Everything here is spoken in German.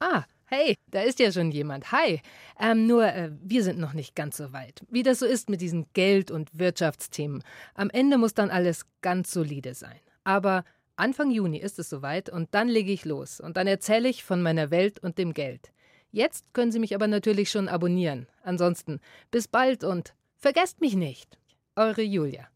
Ah, hey, da ist ja schon jemand. Hi. Ähm, nur, äh, wir sind noch nicht ganz so weit. Wie das so ist mit diesen Geld- und Wirtschaftsthemen. Am Ende muss dann alles ganz solide sein. Aber Anfang Juni ist es soweit und dann lege ich los und dann erzähle ich von meiner Welt und dem Geld. Jetzt können Sie mich aber natürlich schon abonnieren. Ansonsten bis bald und vergesst mich nicht. Eure Julia.